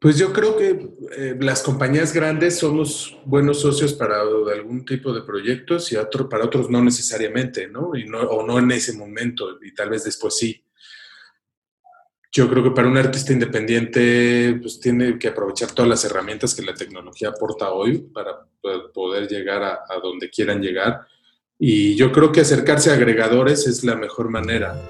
Pues yo creo que eh, las compañías grandes somos buenos socios para algún tipo de proyectos y para otros no necesariamente, ¿no? Y no o no en ese momento y tal vez después sí. Yo creo que para un artista independiente pues tiene que aprovechar todas las herramientas que la tecnología aporta hoy para poder llegar a, a donde quieran llegar. Y yo creo que acercarse a agregadores es la mejor manera.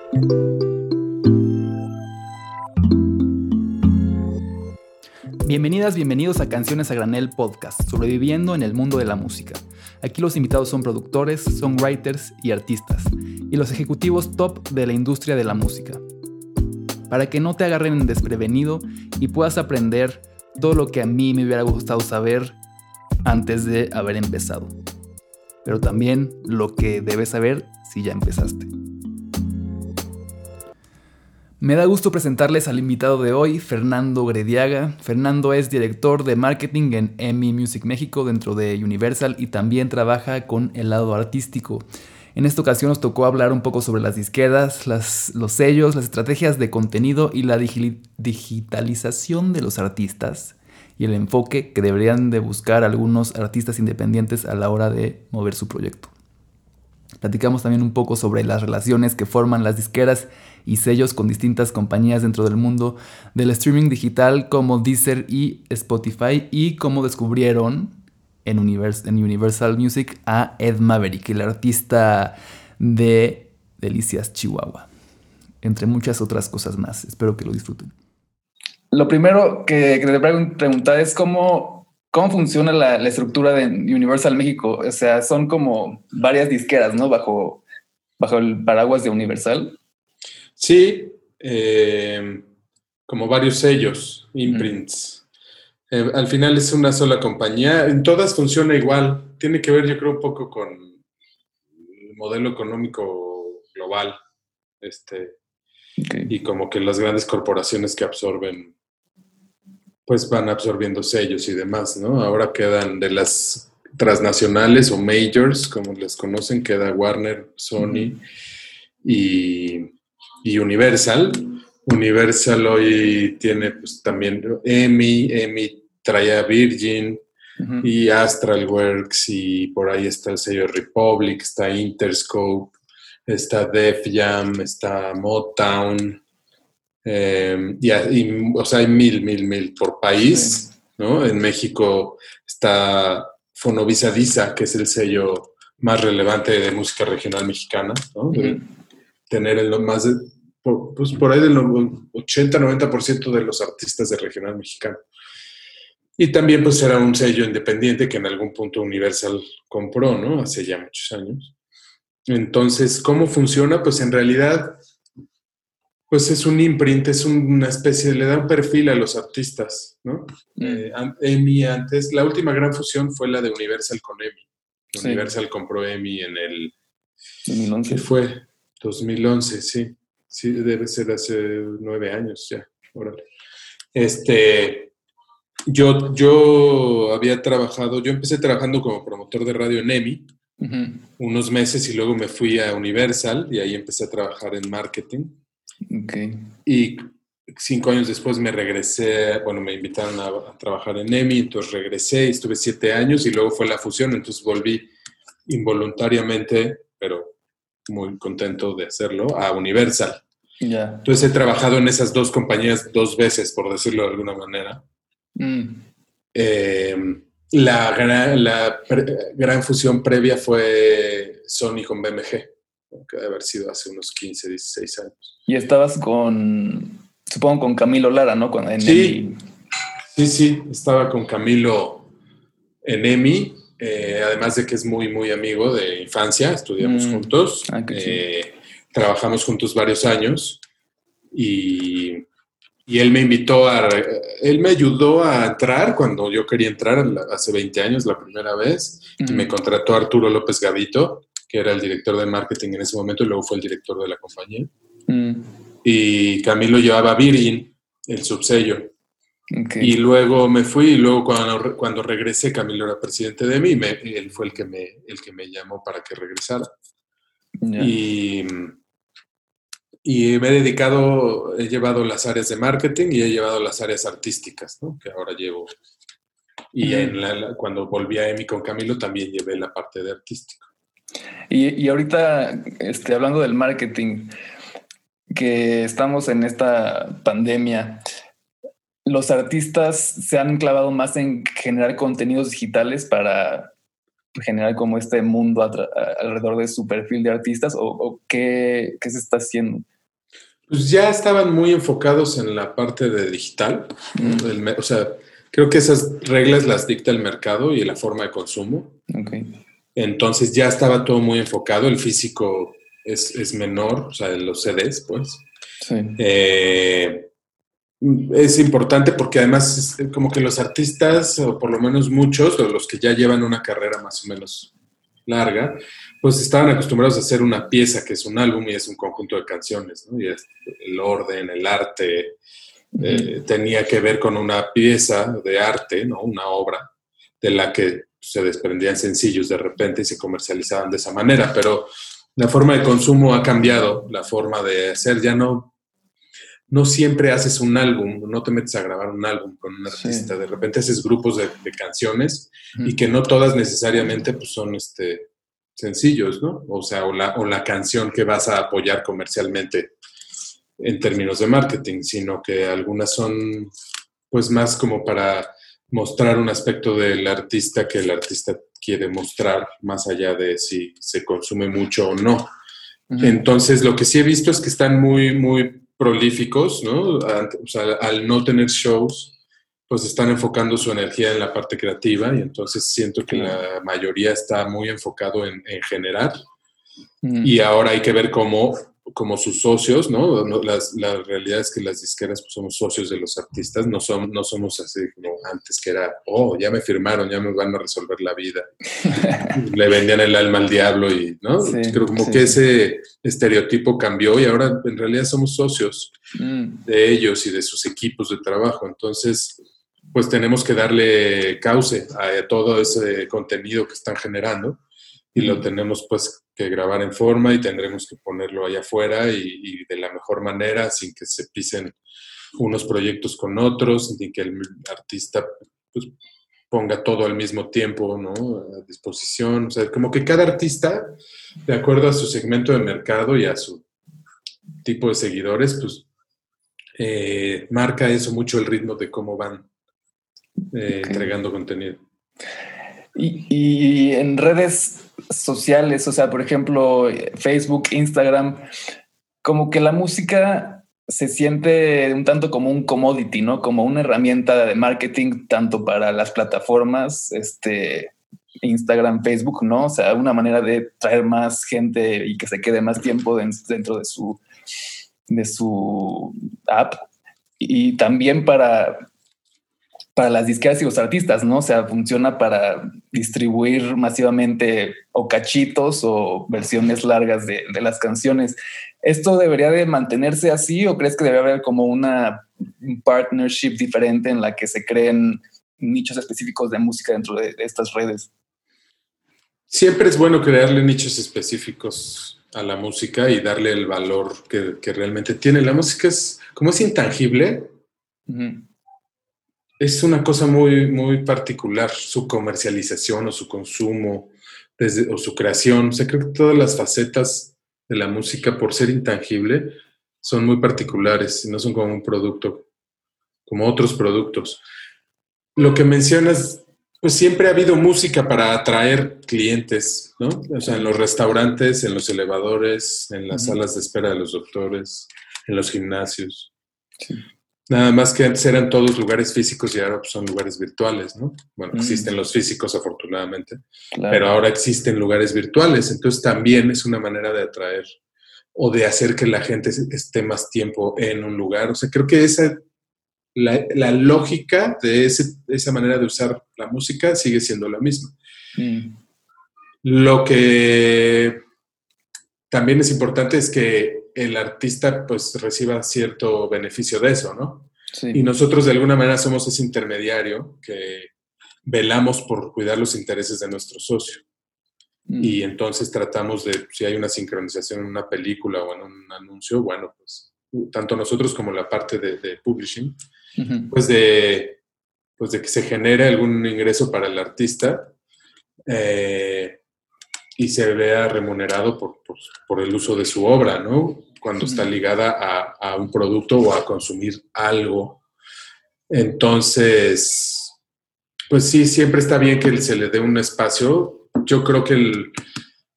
Bienvenidas, bienvenidos a Canciones a Granel Podcast, sobreviviendo en el mundo de la música. Aquí los invitados son productores, songwriters y artistas, y los ejecutivos top de la industria de la música. Para que no te agarren desprevenido y puedas aprender todo lo que a mí me hubiera gustado saber antes de haber empezado. Pero también lo que debes saber si ya empezaste. Me da gusto presentarles al invitado de hoy, Fernando Grediaga. Fernando es director de marketing en EMI Music México dentro de Universal y también trabaja con el lado artístico. En esta ocasión nos tocó hablar un poco sobre las disqueras, los sellos, las estrategias de contenido y la digitalización de los artistas y el enfoque que deberían de buscar algunos artistas independientes a la hora de mover su proyecto. Platicamos también un poco sobre las relaciones que forman las disqueras y sellos con distintas compañías dentro del mundo del streaming digital como Deezer y Spotify y cómo descubrieron en, Universal Music a Ed Maverick, el artista de Delicias Chihuahua, entre muchas otras cosas más. Espero que lo disfruten. Lo primero que, que te preguntar es cómo, cómo funciona la, la, estructura de Universal México. O sea, son como varias disqueras, ¿no? Bajo, bajo el paraguas de Universal. Sí, eh, como varios sellos, imprints. Eh, al final es una sola compañía. En todas funciona igual. Tiene que ver, yo creo, un poco con el modelo económico global. Este, Y como que las grandes corporaciones que absorben, pues van absorbiendo sellos y demás, ¿no? Ahora quedan de las transnacionales o majors, como les conocen, queda Warner, Sony y y Universal. Universal hoy tiene pues, también EMI, EMI trae a Virgin y Astral Works y por ahí está el sello Republic, está Interscope, está Def Jam, está Motown. Em, y, o sea, hay mil, mil, mil por país, ¿no? En México está Fonovisa Disa, que es el sello más relevante de música regional mexicana, ¿no? Tener más de, por, pues por ahí del 80-90% de los artistas de regional mexicano. Y también pues era un sello independiente que en algún punto Universal compró, ¿no? Hace ya muchos años. Entonces, ¿cómo funciona? Pues en realidad, pues es un imprint, es una especie, le da un perfil a los artistas, ¿no? Mm. Eh, EMI antes, la última gran fusión fue la de Universal con EMI. Universal compró EMI en el... 2011. ¿Qué fue? 2011, sí. Sí, debe ser hace nueve años ya. Este, yo, yo había trabajado, yo empecé trabajando como promotor de radio en EMI unos meses y luego me fui a Universal y ahí empecé a trabajar en marketing. Y cinco años después me regresé, bueno, me invitaron a, a, trabajar en EMI, entonces regresé y estuve siete años y luego fue la fusión, entonces volví involuntariamente, pero muy contento de hacerlo, a Universal. Entonces he trabajado en esas dos compañías dos veces, por decirlo de alguna manera. Mm. Eh, la, gran, la gran fusión previa fue Sony con BMG, que debe haber sido hace unos 15, 16 años. Y estabas con, supongo, con Camilo Lara, ¿no? Con, sí, sí, sí, estaba con Camilo en EMI eh, además de que es muy, muy amigo de infancia, estudiamos mm. juntos, ah, eh, trabajamos juntos varios años y, y, él me invitó a, él me ayudó a entrar cuando yo quería entrar hace 20 años, la primera vez, y me mm. contrató Arturo López Gavito, que era el director de marketing en ese momento y luego fue el director de la compañía. Mm. Y Camilo llevaba Virgin, el subsello. Y luego me fui y luego cuando, cuando regresé, Camilo era presidente de mí, me, él fue el que, me, el que me llamó para que regresara. Y, y me he dedicado, he llevado las áreas de marketing y he llevado las áreas artísticas, ¿no? que ahora llevo. Y en la, cuando volví a EMI con Camilo también llevé la parte de artístico. Y, y ahorita, este, hablando del marketing, que estamos en esta pandemia, los artistas se han clavado más en generar contenidos digitales para generar como este mundo alrededor de su perfil de artistas o, qué, se está haciendo? Pues ya estaban muy enfocados en la parte de digital. Mm. o sea, creo que esas reglas las dicta el mercado y la forma de consumo. Entonces ya estaba todo muy enfocado. El físico es, menor, o sea, los CDs, pues. Sí. Eh, es importante porque además es como que los artistas, o por lo menos muchos, o los que ya llevan una carrera más o menos larga, pues estaban acostumbrados a hacer una pieza que es un álbum y es un conjunto de canciones, ¿no? Y el orden, el arte, eh, tenía que ver con una pieza de arte, ¿no? Una obra de la que se desprendían sencillos de repente y se comercializaban de esa manera, pero la forma de consumo ha cambiado, la forma de hacer ya no no siempre haces un álbum, no te metes a grabar un álbum con un artista, de repente haces grupos de, canciones y que no todas necesariamente pues, son este, sencillos, ¿no? O sea, o la, o la canción que vas a apoyar comercialmente en términos de marketing, sino que algunas son pues más como para mostrar un aspecto del artista que el artista quiere mostrar, más allá de si se consume mucho o no. Entonces, lo que sí he visto es que están muy, muy prolíficos, ¿no? O sea, al no tener shows, pues están enfocando su energía en la parte creativa y entonces siento que la mayoría está muy enfocado en, generar. Mm. Y ahora hay que ver cómo como sus socios, ¿no? la realidad es que las disqueras pues, somos socios de los artistas, no, son, no somos así como antes que era, oh, ya me firmaron, ya me van a resolver la vida. Le vendían el alma al diablo y, ¿no? Creo como que ese estereotipo cambió y ahora en realidad somos socios mm. de ellos y de sus equipos de trabajo. Entonces, pues tenemos que darle cauce a todo ese contenido que están generando y lo tenemos pues que grabar en forma y tendremos que ponerlo allá afuera y, de la mejor manera sin que se pisen unos proyectos con otros, ni que el artista pues, ponga todo al mismo tiempo ¿no? a disposición. O sea, como que cada artista, de acuerdo a su segmento de mercado y a su tipo de seguidores, pues eh, marca eso mucho el ritmo de cómo van eh, entregando contenido. Y, en redes sociales, o sea, por ejemplo, Facebook, Instagram, como que la música se siente un tanto como un commodity, ¿no? Como una herramienta de marketing tanto para las plataformas, este, Instagram, Facebook, ¿no? O sea, una manera de traer más gente y que se quede más tiempo dentro de su, de su app. Y también para para las disqueras y los artistas, ¿no? O sea, funciona para distribuir masivamente o cachitos o versiones largas de, las canciones. ¿Esto debería de mantenerse así o crees que debe haber como una partnership diferente en la que se creen nichos específicos de música dentro de, estas redes? Siempre es bueno crearle nichos específicos a la música y darle el valor que, realmente tiene. La música es, como es intangible, es una cosa muy, muy particular, su comercialización o su consumo desde, o su creación. O sea, creo que todas las facetas de la música, por ser intangible, son muy particulares y no son como un producto, como otros productos. Lo que mencionas, pues siempre ha habido música para atraer clientes, ¿no? O sea, en los restaurantes, en los elevadores, en las salas de espera de los doctores, en los gimnasios. Sí. Nada más que antes eran todos lugares físicos y ahora pues, son lugares virtuales, ¿no? Bueno, mm. existen los físicos afortunadamente, pero ahora existen lugares virtuales, entonces también es una manera de atraer o de hacer que la gente esté más tiempo en un lugar. O sea, creo que esa, la, lógica de, esa manera de usar la música sigue siendo la misma. Mm. Lo que también es importante es que el artista pues reciba cierto beneficio de eso, ¿no? Y nosotros de alguna manera somos ese intermediario que velamos por cuidar los intereses de nuestro socio. Mm. Y entonces tratamos de, si hay una sincronización en una película o en un anuncio, bueno, pues tanto nosotros como la parte de, publishing, pues, de, pues de que se genere algún ingreso para el artista eh, y se vea remunerado por, por, el uso de su obra, ¿no? Cuando está ligada a, a un producto o a consumir algo. Entonces, pues sí, siempre está bien que se le dé un espacio. Yo creo que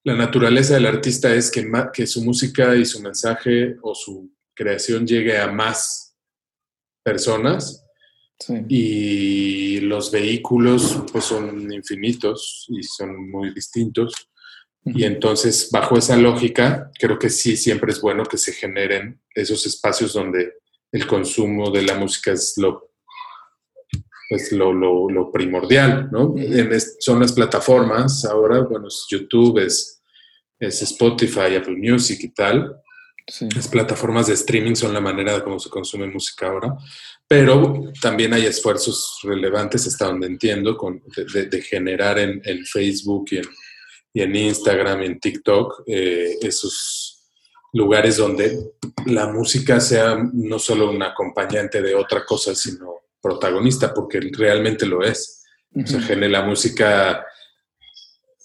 la naturaleza del artista es que, que su música y su mensaje o su creación llegue a más personas y los vehículos pues son infinitos y son muy distintos. Y entonces, bajo esa lógica, creo que sí, siempre es bueno que se generen esos espacios donde el consumo de la música es lo, lo, lo, primordial, ¿no? son las plataformas, ahora, bueno, es YouTube, es, es Spotify, Apple Music y tal. Las plataformas de streaming son la manera de cómo se consume música ahora, pero también hay esfuerzos relevantes, hasta donde entiendo, con, de, generar en, Facebook y en, y en, Instagram y en TikTok eh, esos lugares donde la música sea no solo un acompañante de otra cosa, sino protagonista, porque realmente lo es. O sea, la música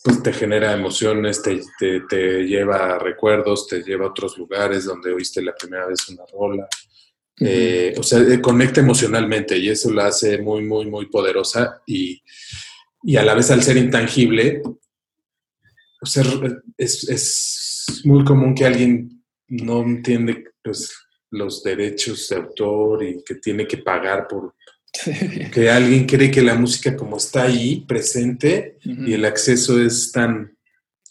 pues te genera emociones, te, te, lleva a recuerdos, te lleva a otros lugares donde oíste la primera vez una rola. Eh, o sea, eh, conecta emocionalmente y eso la hace muy, muy, muy poderosa y, y a la vez al ser intangible, o sea, es, es, muy común que alguien no entiende pues, los derechos de autor y que tiene que pagar por, que alguien cree que la música como está ahí, presente, y el acceso es tan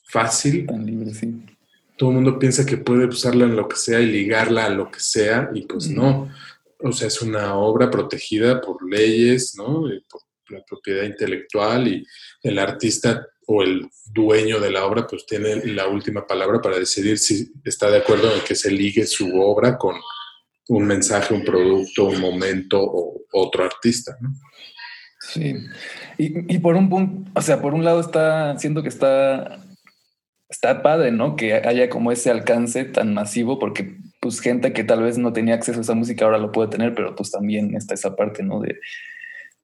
fácil. Tan libre, sí. Todo el mundo piensa que puede usarla en lo que sea y ligarla a lo que sea, y pues no. O sea, es una obra protegida por leyes, ¿no? por la propiedad intelectual y el artista o el dueño de la obra pues tiene la última palabra para decidir si está de acuerdo en que se ligue su obra con un mensaje, un producto, un momento o otro artista. ¿no? Sí. Y, por un punto, o sea, por un lado está, siento que está, está padre, ¿no? Que haya como ese alcance tan masivo, porque pues gente que tal vez no tenía acceso a esa música ahora lo puede tener, pero pues también está esa parte, ¿no? De,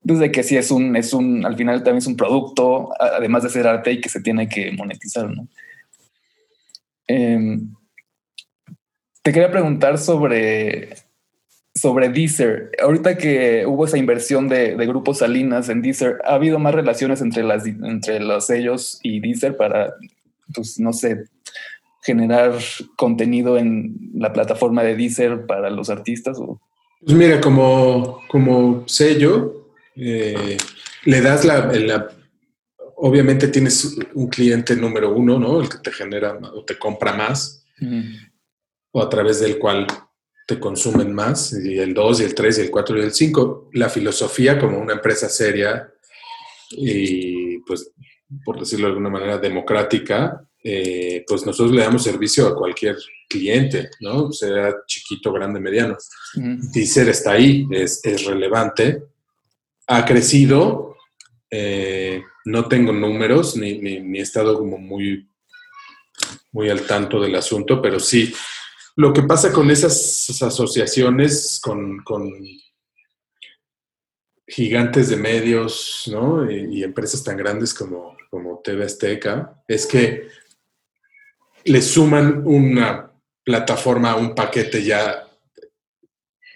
pues de que sí es un, es un, al final también es un producto, además de ser arte y que se tiene que monetizar, ¿no? Em, te quería preguntar sobre, sobre Deezer. Ahorita que hubo esa inversión de, de Grupo Salinas en Deezer, ¿ha habido más relaciones entre, las, entre los sellos y Deezer para, pues, no sé, generar contenido en la plataforma de Deezer para los artistas? Pues mira, como, como sello, eh, le das la, Obviamente tienes un cliente número uno, ¿no? El que te genera o te compra más o a través del cual te consumen más, y el 2, y el 3, y el 4, y el 5. La filosofía como una empresa seria y, pues, por decirlo de alguna manera, democrática, eh, pues nosotros le damos servicio a cualquier cliente, ¿no? Sea chiquito, grande, mediano. Deezer está ahí, es, es, relevante, ha crecido, eh, no tengo números, ni, ni, he estado como muy, muy al tanto del asunto, pero sí, lo que pasa con esas asociaciones, con, gigantes de medios ¿no? y, empresas tan grandes como, como TV Azteca, es que le suman una plataforma, un paquete ya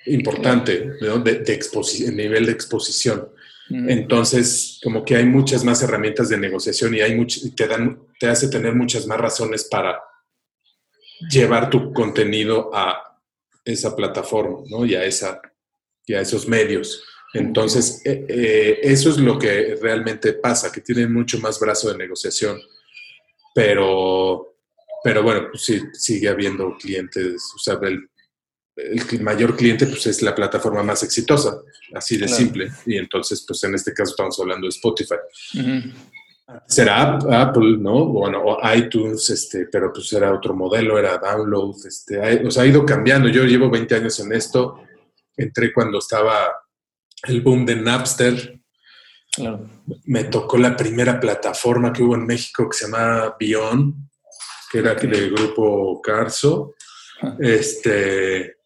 importante ¿no? de, de nivel de exposición. Entonces, como que hay muchas más herramientas de negociación y hay te, dan, te hace tener muchas más razones para llevar tu contenido a esa plataforma, ¿no? Y a, esa, y a esos medios. Entonces, eh, eh, eso es lo que realmente pasa, que tienen mucho más brazo de negociación. Pero, pero bueno, pues sí, sigue habiendo clientes, o sea, el, mayor cliente pues es la plataforma más exitosa, así de simple. Y entonces, pues en este caso estamos hablando de Spotify será Apple, ¿no? Bueno, o iTunes, este, pero pues era otro modelo, era download, este, o sea, ha ido cambiando. Yo llevo 20 años en esto, entré cuando estaba el boom de Napster, Me tocó la primera plataforma que hubo en México que se llama Beyond, que era del grupo Carso. Este,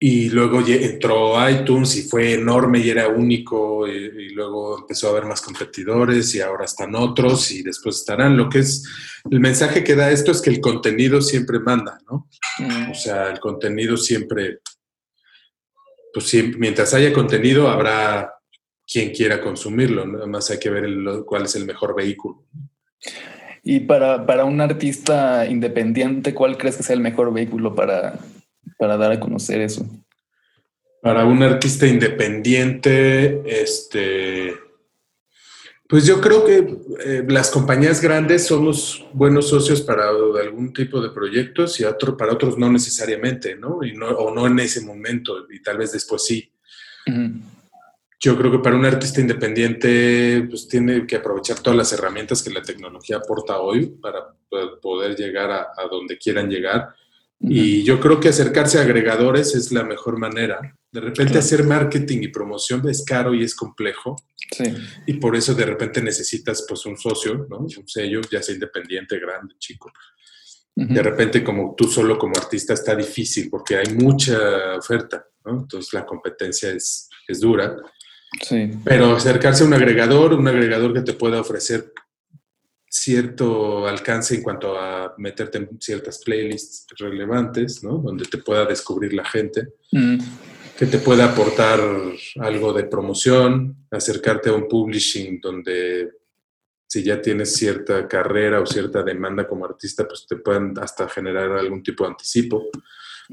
y luego entró iTunes y fue enorme y era único y, luego empezó a haber más competidores y ahora están otros y después estarán. Lo que es, el mensaje que da esto es que el contenido siempre manda, ¿no? Mm. O sea, el contenido siempre, pues mientras haya contenido habrá quien quiera consumirlo, nada más hay que ver cuál es el mejor vehículo. Y para, para un artista independiente, ¿cuál crees que sea el mejor vehículo para para dar a conocer eso? Para un artista independiente, este, pues yo creo que eh, las compañías grandes somos buenos socios para algún tipo de proyectos y otro, para otros no necesariamente, ¿no? Y no o no en ese momento y tal vez después sí. Yo creo que para un artista independiente, pues tiene que aprovechar todas las herramientas que la tecnología aporta hoy para poder llegar a, a donde quieran llegar y yo creo que acercarse a agregadores es la mejor manera. De repente hacer marketing y promoción es caro y es complejo. Sí. Y por eso de repente necesitas pues un socio, ¿no? Un sello, ya sea independiente, grande, chico. De repente como tú solo como artista está difícil porque hay mucha oferta, ¿no? Entonces la competencia es, es dura. Sí. Pero acercarse a un agregador, un agregador que te pueda ofrecer cierto alcance en cuanto a meterte en ciertas playlists relevantes, ¿no? Donde te pueda descubrir la gente, mm. que te pueda aportar algo de promoción, acercarte a un publishing donde si ya tienes cierta carrera o cierta demanda como artista, pues te puedan hasta generar algún tipo de anticipo,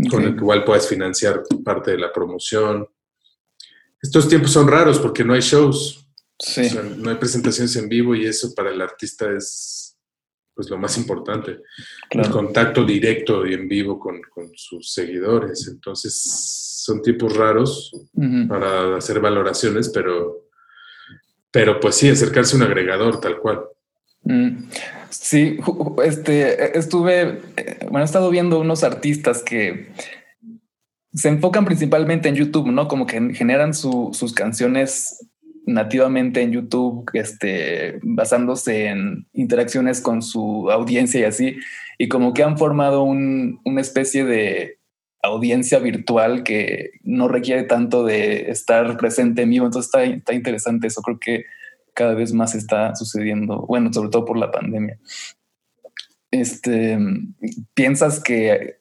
con el que igual puedas financiar parte de la promoción. Estos tiempos son raros porque no hay shows, no hay presentaciones en vivo y eso para el artista es pues lo más importante. El contacto directo y en vivo con, sus seguidores. Entonces son tiempos raros para hacer valoraciones, pero, pero pues sí, acercarse a un agregador tal cual. Mm. Sí, este, estuve, bueno, he estado viendo unos artistas que se enfocan principalmente en YouTube, ¿no? Como que generan sus canciones nativamente en YouTube, este, basándose en interacciones con su audiencia y así, y como que han formado un, una especie de audiencia virtual que no requiere tanto de estar presente en vivo. Entonces está, está interesante eso. Creo que cada vez más está sucediendo. Bueno, sobre todo por la pandemia. Este, ¿Piensas que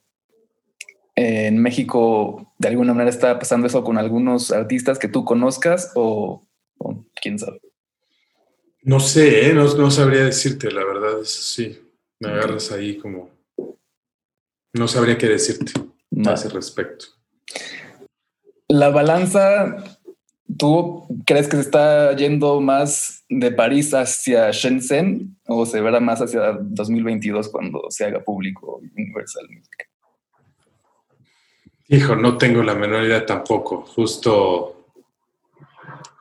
en México de alguna manera está pasando eso con algunos artistas que tú conozcas o, quién sabe. No sé, ¿eh? no, sabría decirte, la verdad, es sí. Me agarras ahí como. No sabría qué decirte a ese respecto. La balanza, ¿tú crees que se está yendo más de París hacia Shenzhen o se verá más hacia 2022 cuando se haga público Universal Music? Hijo, no tengo la menor idea tampoco. Justo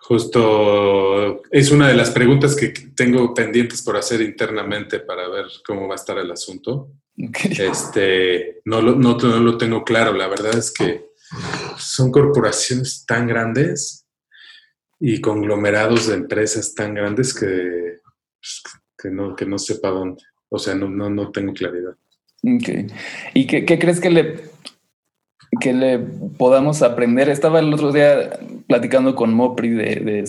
Justo es una de las preguntas que tengo pendientes por hacer internamente para ver cómo va a estar el asunto. Este, no, lo, no, lo tengo claro. La verdad es que son corporaciones tan grandes y conglomerados de empresas tan grandes que, pues, que, no, que no sepa dónde. O sea, no, no, no tengo claridad. ¿Y qué, qué crees que le que le podamos aprender. Estaba el otro día platicando con Mopri de, de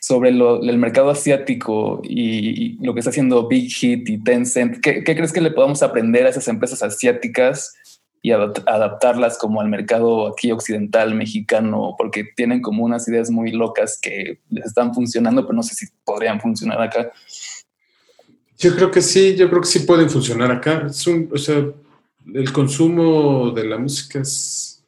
sobre el mercado asiático y, lo que está haciendo Big Hit y Tencent. ¿Qué, crees que le podamos aprender a esas empresas asiáticas y adaptarlas como al mercado aquí occidental mexicano? Porque tienen como unas ideas muy locas que les están funcionando, pero no sé si podrían funcionar acá. Yo creo que sí, yo creo que sí pueden funcionar acá. Es un, o sea, el consumo de la música es,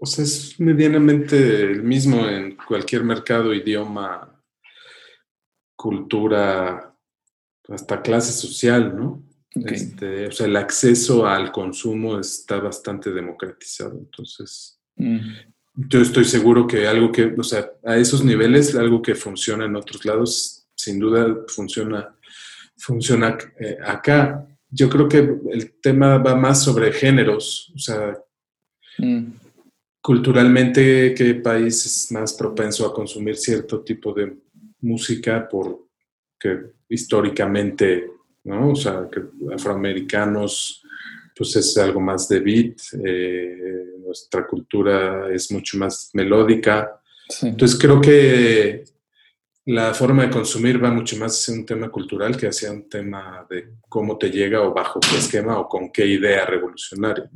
o sea, es medianamente el mismo en cualquier mercado, idioma, cultura, hasta clase social, ¿no? Este, o sea, el acceso al consumo está bastante democratizado. Entonces, mm. yo estoy seguro que algo que, o sea, a esos niveles, algo que funciona en otros lados, sin duda funciona, funciona eh, acá yo creo que el tema va más sobre géneros, o sea, mm. culturalmente qué país es más propenso a consumir cierto tipo de música porque históricamente, ¿no? O sea, que afroamericanos, pues es algo más de beat, eh, nuestra cultura es mucho más melódica. Entonces creo que la forma de consumir va mucho más hacia un tema cultural que hacia un tema de cómo te llega o bajo qué esquema o con qué idea revolucionaria.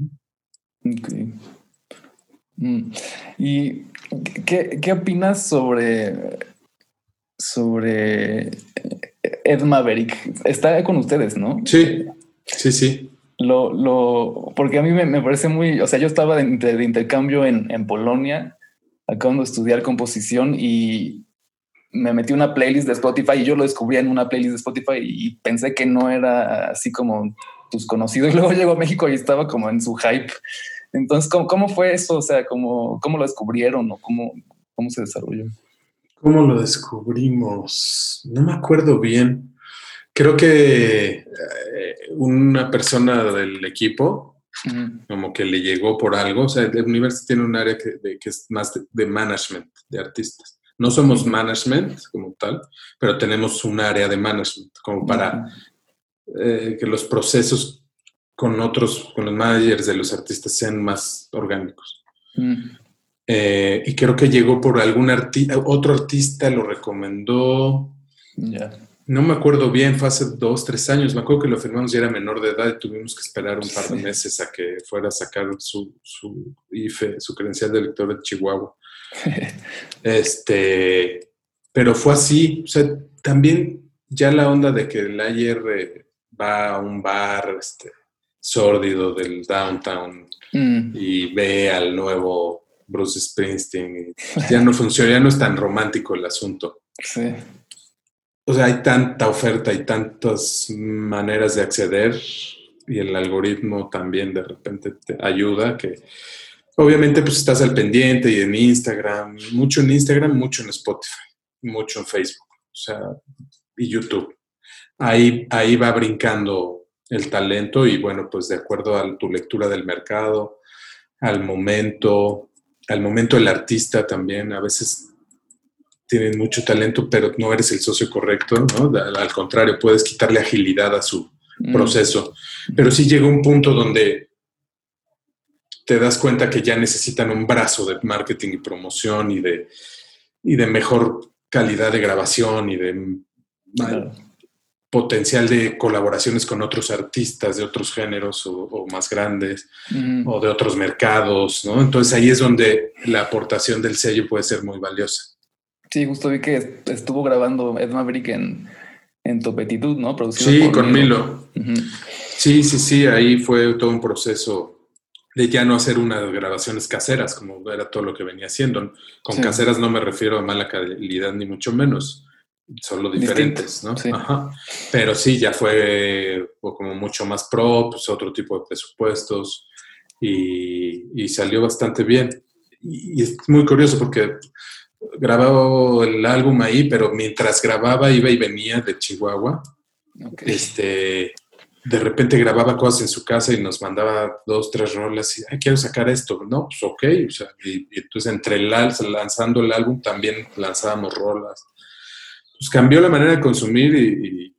Mm. ¿Y qué, qué, opinas sobre, sobre Ed Maverick? Está con ustedes, ¿no? Sí, sí, sí. Lo, lo, porque a mí me, parece muy, o sea, yo estaba de, de intercambio en, en Polonia, acabando de estudiar composición y me metí una playlist de Spotify y yo lo descubrí en una playlist de Spotify y pensé que no era así como tus conocidos. Y luego llegó a México y estaba como en su hype. Entonces, ¿cómo, cómo fue eso? O sea, ¿cómo, cómo lo descubrieron o cómo, cómo se desarrolló? ¿Cómo lo descubrimos? No me acuerdo bien. Creo que eh, una persona del equipo como que le llegó por algo. O sea, el universo tiene un área que, que es más de management de artistas. No somos management como tal, pero tenemos un área de management como para eh, que los procesos con otros, con los managers de los artistas sean más orgánicos. Eh, y creo que llegó por algún artista, otro artista lo recomendó. No me acuerdo bien, fue hace dos, tres años. Me acuerdo que lo firmamos y era menor de edad y tuvimos que esperar un par de meses a que fuera a sacar su, su IFE, su credencial de elector de Chihuahua. este, pero fue así. O sea, también ya la onda de que el ayer eh, va a un bar este, sórdido del downtown mm. y ve al nuevo Bruce Springsteen. ya no funciona, ya no es tan romántico el asunto. Sí. O sea, hay tanta oferta y tantas maneras de acceder y el algoritmo también de repente te ayuda que Obviamente, pues estás al pendiente y en Instagram, mucho en Instagram, mucho en Spotify, mucho en Facebook, o sea, y YouTube. Ahí, ahí va brincando el talento y bueno, pues de acuerdo a tu lectura del mercado, al momento, al momento del artista también, a veces tienen mucho talento, pero no eres el socio correcto, ¿no? Al contrario, puedes quitarle agilidad a su mm. proceso. Pero sí llega un punto donde te das cuenta que ya necesitan un brazo de marketing y promoción y de, y de mejor calidad de grabación y de potencial de colaboraciones con otros artistas de otros géneros o, más grandes o de otros mercados, ¿no? Entonces ahí es donde la aportación del sello puede ser muy valiosa. Sí, justo vi que estuvo grabando Ed Maverick en, en Topetitud, ¿no? sí, con Milo. Sí, sí, sí, ahí fue todo un proceso de ya no hacer unas grabaciones caseras, como era todo lo que venía haciendo. Con caseras no me refiero a mala calidad, ni mucho menos, solo diferentes, ¿no? Ajá. Pero sí, ya fue como mucho más pro, pues otro tipo de presupuestos y, salió bastante bien. Y, es muy curioso porque grababa el álbum ahí, pero mientras grababa iba y venía de Chihuahua. Este, de repente grababa cosas en su casa y nos mandaba dos, tres rolas y, ay, quiero sacar esto. No, pues ok. O sea, y, entonces entre el lanzando el álbum también lanzábamos rolas. Pues cambió la manera de consumir y,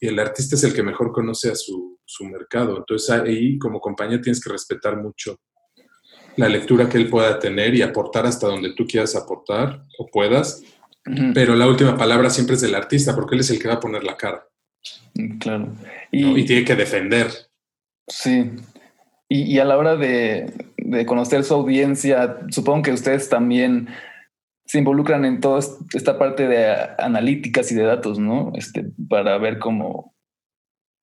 el artista es el que mejor conoce a su, mercado. Entonces ahí como compañía tienes que respetar mucho la lectura que él pueda tener y aportar hasta donde tú quieras aportar o puedas. Pero la última palabra siempre es del artista porque él es el que va a poner la cara. Claro. Y, tiene que defender. Sí. Y, a la hora de, conocer su audiencia, supongo que ustedes también se involucran en toda esta parte de analíticas y de datos, ¿no? Este, para ver cómo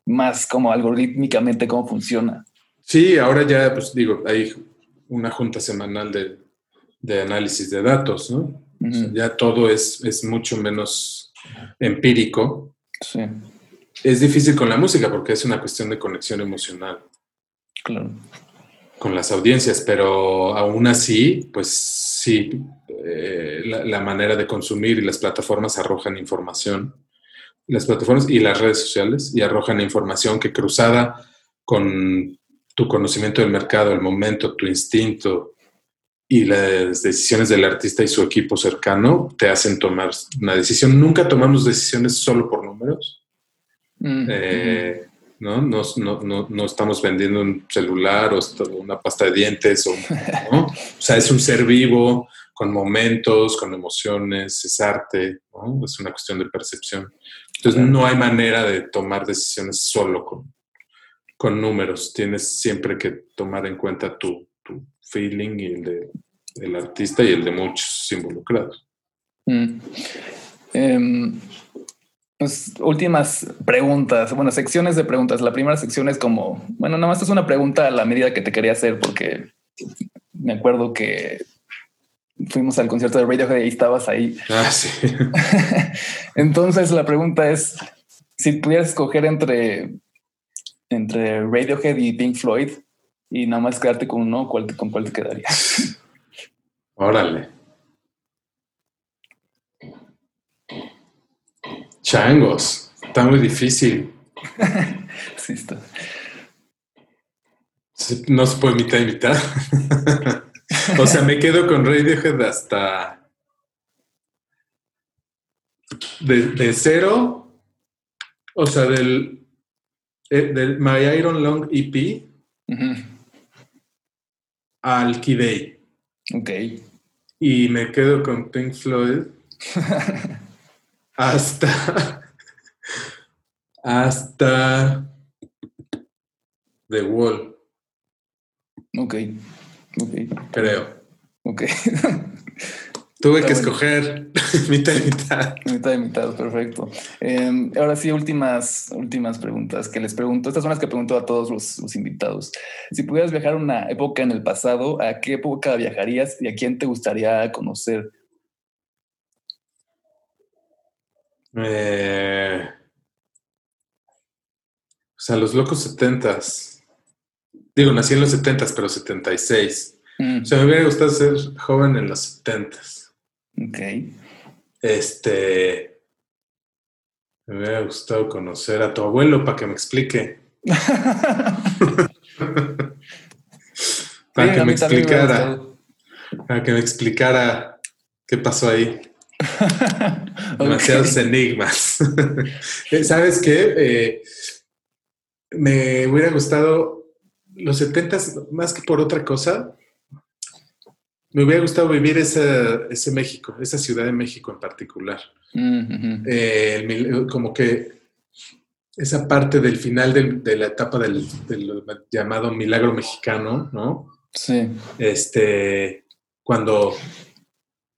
más como algorítmicamente cómo funciona. Sí, ahora ya, pues digo, hay una junta semanal de, análisis de datos, ¿no? ya todo es, es mucho menos empírico. Sí es difícil con la música porque es una cuestión de conexión emocional. Claro. Con las audiencias, pero aún así, pues sí, eh, la, manera de consumir y las plataformas arrojan información. Las plataformas y las redes sociales y arrojan información que cruzada con tu conocimiento del mercado, el momento, tu instinto, y las decisiones del artista y su equipo cercano te hacen tomar una decisión. Nunca tomamos decisiones solo por números. Eh, ¿no? No, no, no, no estamos vendiendo un celular o una pasta de dientes. O, o sea, es un ser vivo con momentos, con emociones, es arte, ¿no? es una cuestión de percepción. Entonces no hay manera de tomar decisiones solo con, con números. Tienes siempre que tomar en cuenta tu, tu feeling y el de, del artista y el de muchos involucrados. mm. Em, pues últimas preguntas, bueno, secciones de preguntas. La primera sección es como, bueno, nada más es una pregunta a la medida que te quería hacer porque me acuerdo que fuimos al concierto de Radiohead y estabas ahí. Ah, sí. Entonces la pregunta es, si pudieras escoger entre, entre Radiohead y Pink Floyd y nada más quedarte con uno, ¿cuál, ¿con cuál te quedarías? Órale. Changos. Está muy difícil. Sí, está. No se puede mitad y mitad. o sea, me quedo con Radiohead hasta. De, de cero. O sea, del. eh, del My Iron Long EP al Key Day. Ok. Y me quedo con Pink Floyd hasta. hasta. The Wall, Ok. Ok. creo. Ok. Tuve que bueno. escoger mitad y mitad. mitad de mitad, perfecto. Eh, ahora sí, últimas, últimas preguntas que les pregunto. Estas son las que pregunto a todos los, los invitados. Si pudieras viajar a una época en el pasado, ¿a qué época viajarías y a quién te gustaría conocer? Eh, o sea, los locos setentas. Digo, nací en los setentas, pero 76. Mm, O sea, me hubiera gustado ser joven en los setentas. ok. Este. Me hubiera gustado conocer a tu abuelo para que me explique. Para Sí, que me explicara. Para que me explicara qué pasó ahí. Demasiados enigmas. Eh, ¿Sabes qué? Eh, me hubiera gustado los setentas, más que por otra cosa, me hubiera gustado vivir ese, ese México, esa Ciudad de México en particular. Mm. Eh, el como que esa parte del final del- de la etapa del, del llamado milagro mexicano, ¿no? Sí. este, cuando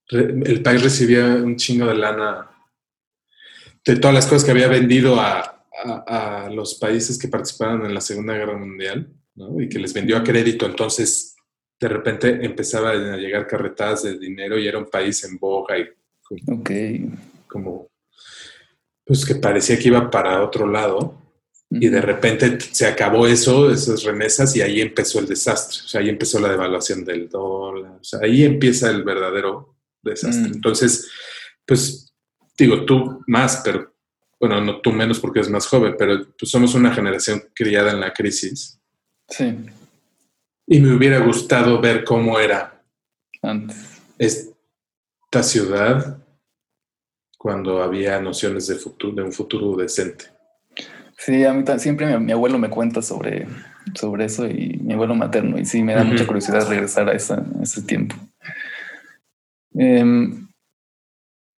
el país recibía un chingo de lana de todas las cosas que había vendido a, a- a los países que participaron en la Segunda Guerra Mundial, ¿no? Y que les vendió a crédito, entonces de repente empezaban a llegar carretadas de dinero y era un país en boga y como, Ok. como, pues que parecía que iba para otro lado y de repente se acabó eso, esas remesas, y ahí empezó el desastre. O sea, ahí empezó la devaluación del dólar. O sea, ahí empieza el verdadero desastre. Mm. Entonces, pues, digo, tú más, pero, bueno, no tú menos porque eres más joven, pero pues somos una generación criada en la crisis. Sí. Y me hubiera gustado ver cómo era Antes. esta ciudad cuando había nociones de, futuro, de un futuro decente. Sí, a mí siempre mi, mi abuelo me cuenta sobre, sobre eso y mi abuelo materno, y sí me da mucha curiosidad regresar a, esa- a ese tiempo. Em,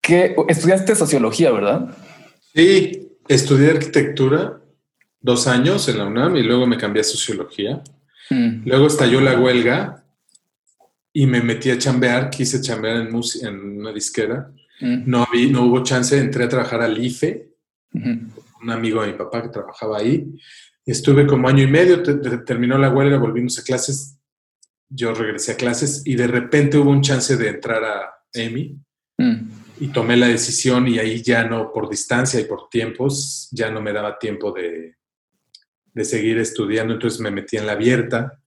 ¿qué- estudiaste sociología, ¿verdad? Sí, estudié arquitectura dos años en la UNAM y luego me cambié a sociología. Mm, Luego estalló la huelga y me metí a chambear, quise chambear en, mus- en una disquera. mm, No, vi, no hubo chance, entré a trabajar al IFE, un amigo de mi papá que trabajaba ahí. Estuve como año y medio, te- te- terminó la huelga, volvimos a clases. Yo regresé a clases y de repente hubo un chance de entrar a EMI Mm, y tomé la decisión y ahí ya no, por distancia y por tiempos, ya no me daba tiempo de, de seguir estudiando, entonces me metí en la abierta,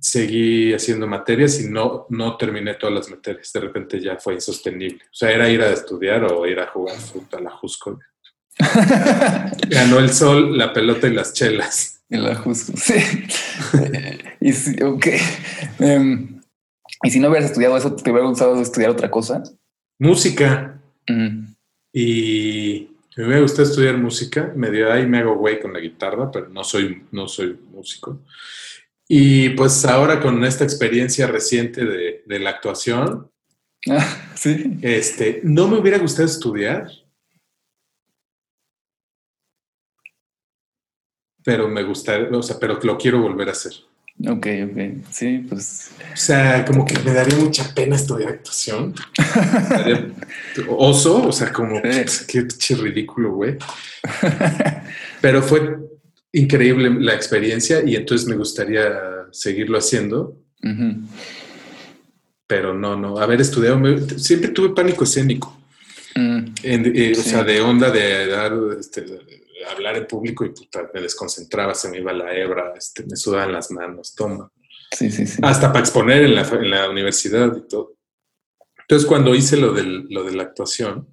seguí haciendo materias y no, no terminé todas las materias, de repente ya fue insostenible. O sea, era ir a estudiar o ir a jugar fútbol a la Jusco. Ganó el sol, la pelota y las chelas. El ajuste, sí. Eh, y sí, ok. Em, Y si no hubieras estudiado eso, ¿te hubiera gustado estudiar otra cosa? Música. Y me hubiera gustado estudiar música. Medio ahí me hago güey con la guitarra, pero no soy, no soy músico. Y pues ahora con esta experiencia reciente de, de la actuación, ah, ¿sí? este, no me hubiera gustado estudiar. Pero me gusta, o sea, pero lo quiero volver a hacer. Ok, ok. Sí, pues. O sea, como que me daría mucha pena estudiar actuación. oso, o sea, como pues, qué ridículo, güey. Pero fue increíble la experiencia y entonces me gustaría seguirlo haciendo. Pero no, no. Haber estudiado, siempre tuve pánico escénico. Mm. Eh, o sea, de onda de dar, este, hablar en público y puta, me desconcentraba, se me iba la hebra, este, me sudaban las manos, toma. Sí, sí, sí. Hasta para exponer en la, en la universidad y todo. Entonces, cuando hice lo, del, lo de la actuación,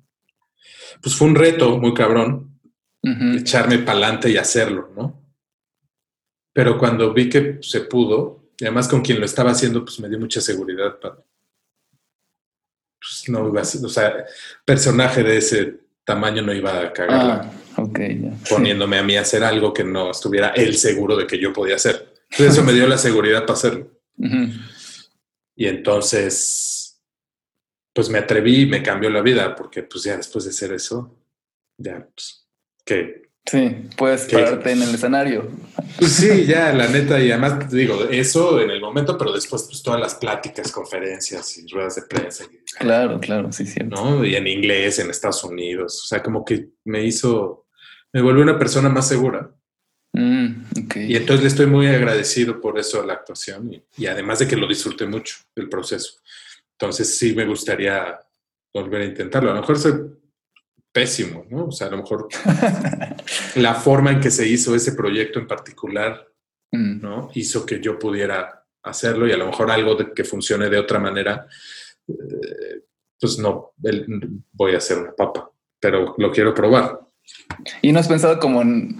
pues fue un reto muy cabrón, echarme para adelante y hacerlo, ¿no? Pero cuando vi que se pudo, y además con quien lo estaba haciendo, pues me dio mucha seguridad para. Pues no iba a ser, o sea, personaje de ese tamaño no iba a cagarla. Ah, okay, Poniéndome a mí a hacer algo que no estuviera él seguro de que yo podía hacer. Entonces eso me dio la seguridad para hacerlo. Y entonces, pues me atreví y me cambió la vida, porque pues ya después de hacer eso, ya, pues, que... Sí, puedes pararte en el escenario. Pues sí, ya, la neta, y además digo, eso en el momento, pero después pues todas las pláticas, conferencias y ruedas de prensa. claro, claro, sí, cierto. ¿no? Y en inglés, en Estados Unidos, o sea, como que me hizo, me volvió una persona más segura. Mm, y entonces le estoy muy agradecido por eso a la actuación y, además de que lo disfruté mucho, el proceso. Entonces sí me gustaría volver a intentarlo. A lo mejor soy pésimo, ¿no? O sea, a lo mejor la forma en que se hizo ese proyecto en particular, mm. ¿no? Hizo que yo pudiera hacerlo y a lo mejor algo que funcione de otra manera, eh, pues no, voy a hacer una papa, pero lo quiero probar. ¿Y no has pensado como en...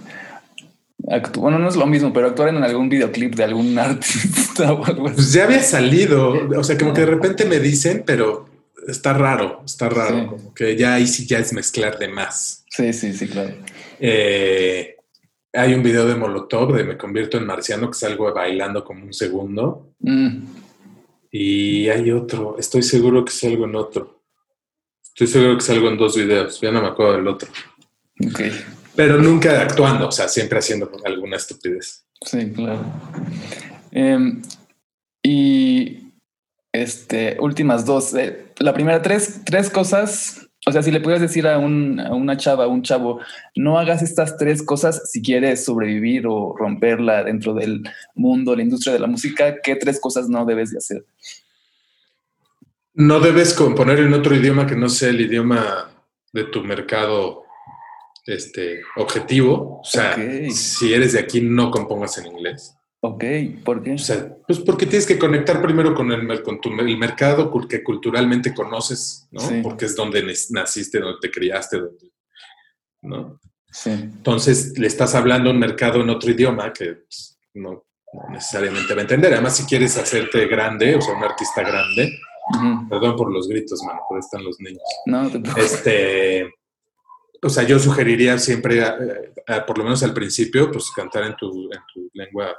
bueno, no es lo mismo, pero actuar en algún videoclip de algún artista o algo así. Pues ya había salido, o sea, como que de repente me dicen, pero está raro, está raro, como que ya ahí sí ya es mezclar de más. Sí, sí, sí, claro. Eh, hay un video de Molotov de Me convierto en marciano que salgo bailando como un segundo. Mm. Y hay otro, estoy seguro que salgo en otro. Estoy seguro que salgo en dos videos, ya no me acuerdo del otro. Ok. Pero nunca actuando, o sea, siempre haciendo alguna estupidez. Sí, claro. Em, y este, últimas dos. Eh, la primera, tres, tres cosas. O sea, si le pudieras decir a, una chava, a un chavo, no hagas estas tres cosas si quieres sobrevivir o romperla dentro del mundo, la industria de la música, ¿qué tres cosas no debes de hacer? No debes componer en otro idioma que no sea el idioma de tu mercado este, objetivo. O sea, si eres de aquí, no compongas en inglés. Ok, ¿por qué? O sea, pues porque tienes que conectar primero con el, con tu, el mercado que culturalmente conoces, ¿no? Porque es donde naciste, donde te criaste, ¿no? Sí. Entonces le estás hablando a un mercado en otro idioma que pues, no, necesariamente va a entender. Además, si quieres hacerte grande, o sea, un artista grande, perdón por los gritos, mano, por están los niños. No, te Este, o sea, yo sugeriría siempre, por lo menos al principio, pues cantar en tu, en tu lengua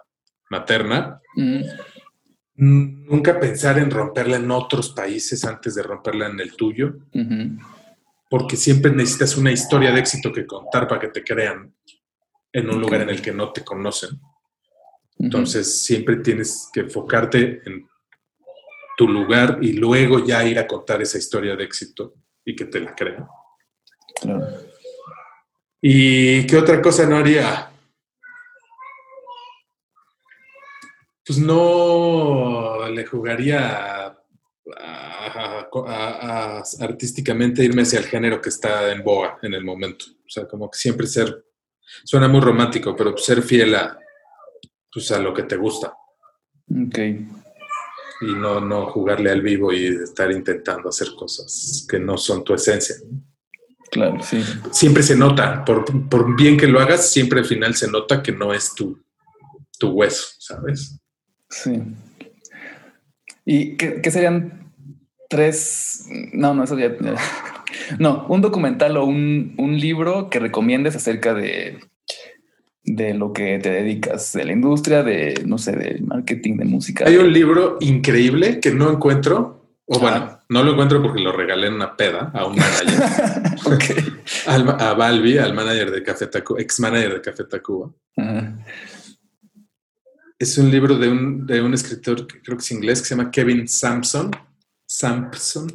materna, mm. nunca pensar en romperla en otros países antes de romperla en el tuyo, porque siempre necesitas una historia de éxito que contar para que te crean en un lugar en el que no te conocen. Entonces siempre tienes que enfocarte en tu lugar y luego ya ir a contar esa historia de éxito y que te la crean. ¿Y qué otra cosa no haría? pues no le jugaría a, artísticamente irme hacia el género que está en boga en el momento. O sea, como que siempre ser, suena muy romántico, pero ser fiel a, pues a lo que te gusta. Ok. Y no, no jugarle al vivo y estar intentando hacer cosas que no son tu esencia. Claro, sí. Siempre se nota, por, por bien que lo hagas, siempre al final se nota que no es tu, tu hueso, ¿sabes? Sí. ¿Y qué, serían tres? No, no, eso ya. No, un documental o un, un libro que recomiendes acerca de, de lo que te dedicas, de la industria, de, no sé, de marketing, de música. Hay un libro increíble que no encuentro, o bueno, no lo encuentro porque lo regalé en una peda a un manager. okay. a Balbi, al manager de Café Tacuba, ex manager de Café Tacuba. Es un libro de un, de un escritor que creo que es inglés que se llama Kevin Sampson. Sampson.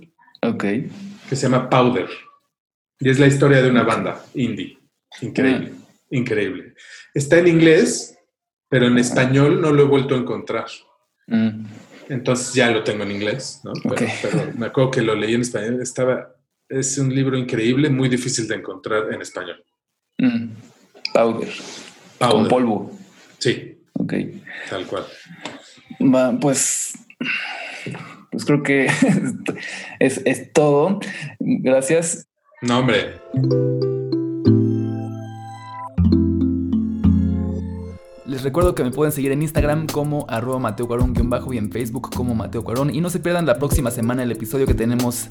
Ok. Que se llama Powder. Y es la historia de una banda indie. Increíble. Increíble. Está en inglés, pero en español no lo he vuelto a encontrar. Mm. Entonces ya lo tengo en inglés, ¿no? Pero, me acuerdo que lo leí en español. Estaba, es un libro increíble, muy difícil de encontrar en español. Mm. Powder. Con polvo. Sí. Ok. Tal cual. pues, pues creo que es, es todo. Gracias. No, hombre. Recuerdo que me pueden seguir en Instagram como arroba Mateo bajo y en Facebook como Mateo Cuarón. Y no se pierdan la próxima semana el episodio que tenemos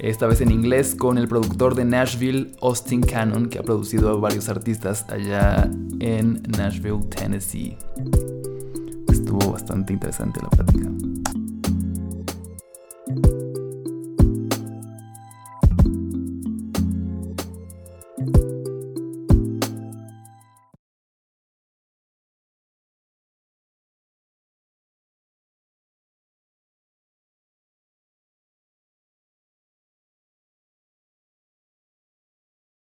esta vez en inglés con el productor de Nashville, Austin Cannon, que ha producido a varios artistas allá en Nashville, Tennessee. Estuvo bastante interesante la plática.